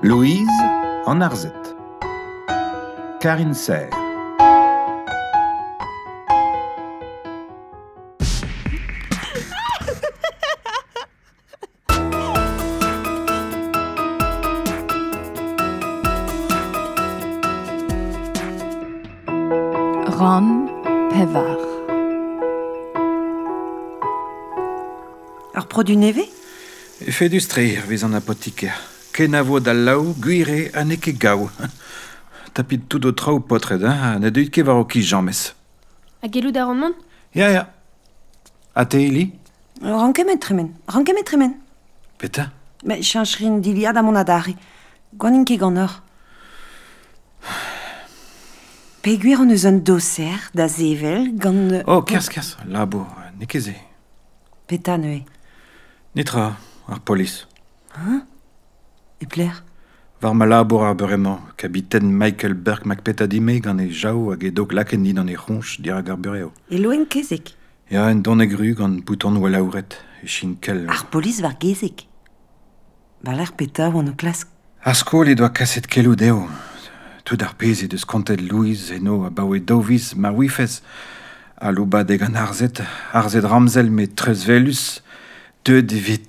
Louise en Arzette. Karine Serre. Ron Pevar. Ar produit neve Fe du streir vez an apotiker. kenavo da lao guire a ne ket gao. Tapit tout o trao potred, hein, ne deuit ket var o ki jammes. A gelou da randman Ya, ya. A te heli Rankemet tremen, rankemet tremen. Peta Me, chanchrin diliad a mon adari. Gwanin ket gant ur. Peguir an eus un doser da zevel gant... Oh, kers, kers, labo, ne keze. Peta neue. Netra, ar polis. Hein pler Var ma labour ar beuremañ, kabiten Michael Burke mak petadime gant e jao hag e dog laken din an e ronch dirag ar beureo. E loen kezek Ya, en don e gru gant bouton oa laouret, e chinkel. Ar polis var gezek. Bal ar peta oan o klask. Ar skol e doa kaset kelo deo. Tout ar pez e deus kontet Louise eno a baoe doviz ma wifez. A louba de gant arzet, arzet ramzel me trezvelus, deud evit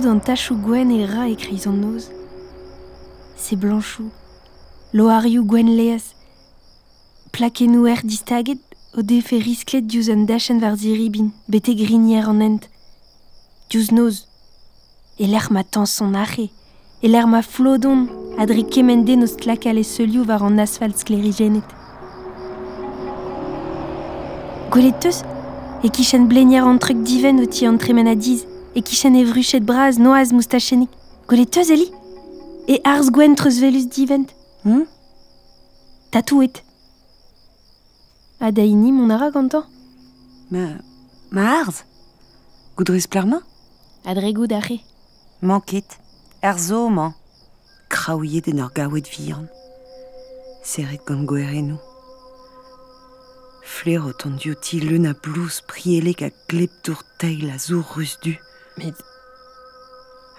Tout dans tachou Gwen et rat écrit en nose. C'est blanchou. Loariou Gwen leas. Plaqué nou er distaget, defe risklet diouz an dachen var ziribin, bete grinier en ent. Diouz noz. E l'air ma son arre. E l'air ma flodon, adri kemende nos tlakal e seliou var an asfalt sklerigenet. Gweletteus, e kichen blenier an trek diven o ti an tremen a diz, e kichen e vruchet braz noaz moustachenik. Gweletteus, Eli E ars gwen velus divent. Hm Tatouet. Adaini, mon ara gantan. Ma... Ma arz? Goudrez plerma Adrego d'arre. Manket. Er zo, man. Kraouillet den ur gaouet vihan. Seret gant gwerenou. Fler o ton dio ti leun a blouz prielek a gleb tour teil a zo rus du. Met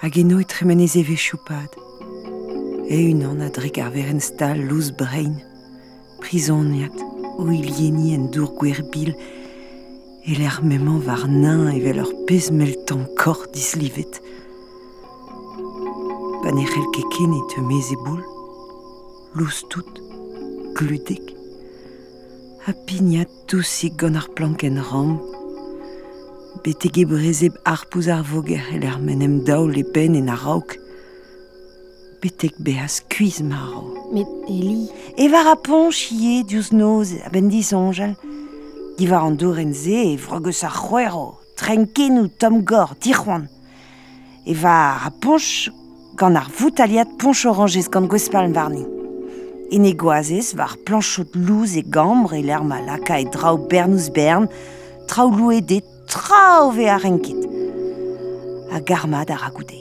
Hag eno e tremenez eve choupad. E unan a drek ar veren stal louz brein. Prisoniat, o il yeni en dour gwerbil, e l'air memant var nain evel ur pezmel tan kor dislivet. Keken e e louz tout, gludek. A pignat tousik gant ar planken betege brezeb ar pouz ar voger el ar menem daou le pen en ar raok. Betek be az kuiz maro. Met Eli... E var a pon chie diouz noz a ben disonjal. Divar an doren ze e vrogeus ar c'hwero, trenken ou tom gor, tirwan. E var a ponch gant ar vout aliat ponch orangez gant gwespalm varni. Ene goazez var planchot louz e gambre e l'erma laka e draou bernouz bern, traou louedet trao ve ar renket. A garmad ar agoude.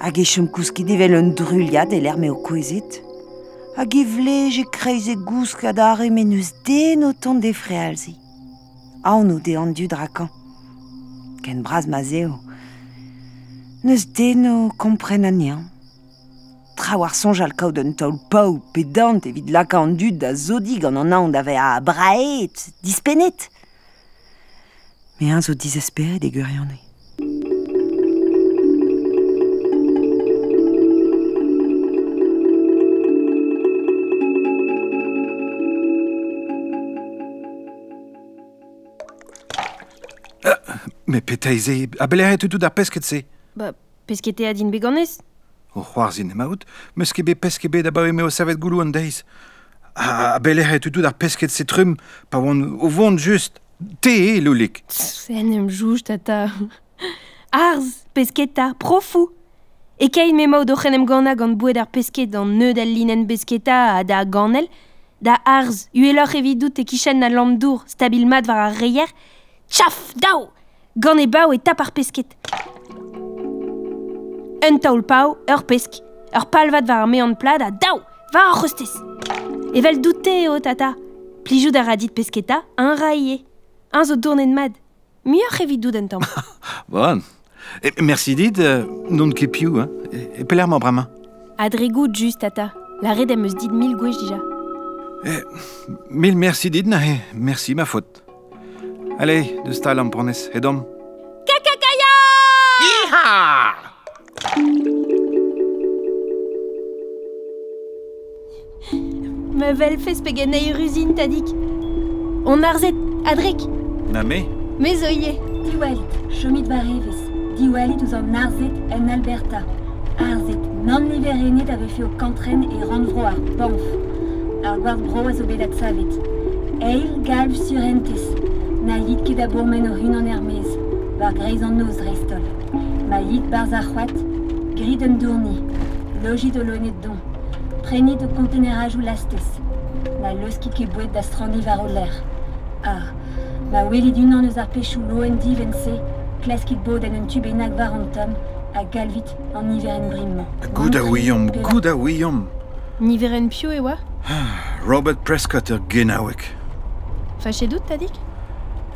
Hag e chom kouski devel un druliad e l'er me o kouezet. Hag e vlej e kreiz e gouskad ar e men eus den o ton de frealzi. Aon o de an du drakan. Ken braz ma zeo. Neus den o kompren anian. Tra war sonj al kaout un taol pau pedant evit laka an dud da zodig an an an da a braet, dispenet. Me un zo disesperet e gurione. Me peteize, a beleret tout ar pesket se. Ba, peskete adin beganez O c'hoarzin emaout, meus ket bet peske bet abaoe me o savet goulou an deiz. A, a beleret tout ar pesket se trum, pa oan o vont just. Te, Lulik. Sen em jouj, tata. Arz, pesketa, profou. E kain me mao oc'hen em gana gant boued ar pesket an neud al linen besketa a da ganel, da arz, ueloc'h evidout e kichen na lamp dour, stabil mat war ar reier, tchaf, dao, gant e bao e tap ar pesket. Un taol pao, ur pesk, ur palvat war ar mehan plad a dao, va ar rostez. Evel doute o tata, plijou da radit pesketa, un raie. Un zo tournen mad. Muioc'h evidout un tamm. Bon. E, merci dit, euh, non ket piou, hein. E, e peler ma brama. Adregout just, tata. La red em eus dit mil gwech dija. Mil merci dit, na. Merci, ma faute. Allez, de stal am prenez, et dom. Me vel fez pe genei ruzin, tadik. On arzet, adrek, Na me me zoie. Diwalit, chomit varevez. Diwalit ouz an arzet en Alberta. Arzet non niverenet ave feo kantren e ranvro ar banf. Ar gwart bro a zo bet savet. Eil galv surentez. Na yit ket a bourmen o hun an hermez. Var greiz an noz restol. Ma yit barz ar c'hoat. Grid un dourni. Logit o loenet don. Prenit o konteneraj ou lastez. Na leuskit ket bouet da ar. Ma welit unan eus ar pechou loen divense, klaskit bod en un tube enag var an tom, a galvit an niveren brimman. Goud a ouiom, goud a ouiom. Niveren pio e oa Robert Prescott ur genawek. Fache dout, tadik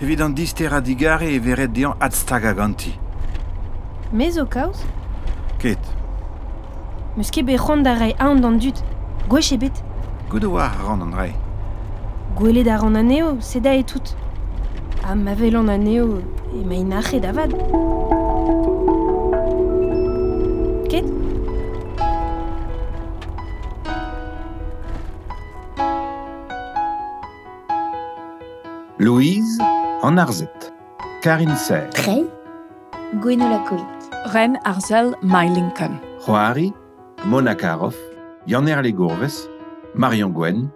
Evit an distera digare e veret dian adstag a ganti. Mez o kaoz Ket. Meus ket be c'hant da rai aon d'an dut. Gweche bet. Goud oa ran an rai. Gwelet ar an aneo, se da e tout. Ha ma vel an aneo, e ma inache da vad. Ket? Louise en Arzette. Karine Serre. Trey Gwenola-Koik. Ren Arzel My Lincoln. Joari, Mona Karoff, Yanner Legourves, Marion Gwen,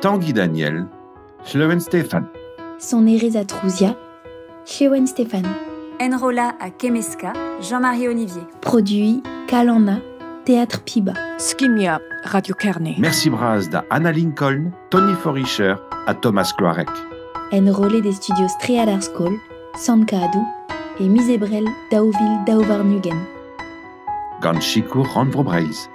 Tanguy Daniel, Schlewen Stéphane. Son Ereza Trouzia. Chewen Stéphane. Enrola à Kemeska, Jean-Marie Olivier. Produit Kalana. Théâtre Piba. Skimia Radio Kerne. Merci Braz da Anna Lincoln, Tony Forischer à Thomas Cloarec. Enrôlé des studios Strealar School, Sankadou et Misebrel Daouville Daouvarnugen. Gan Chicour Ranvro Breiz.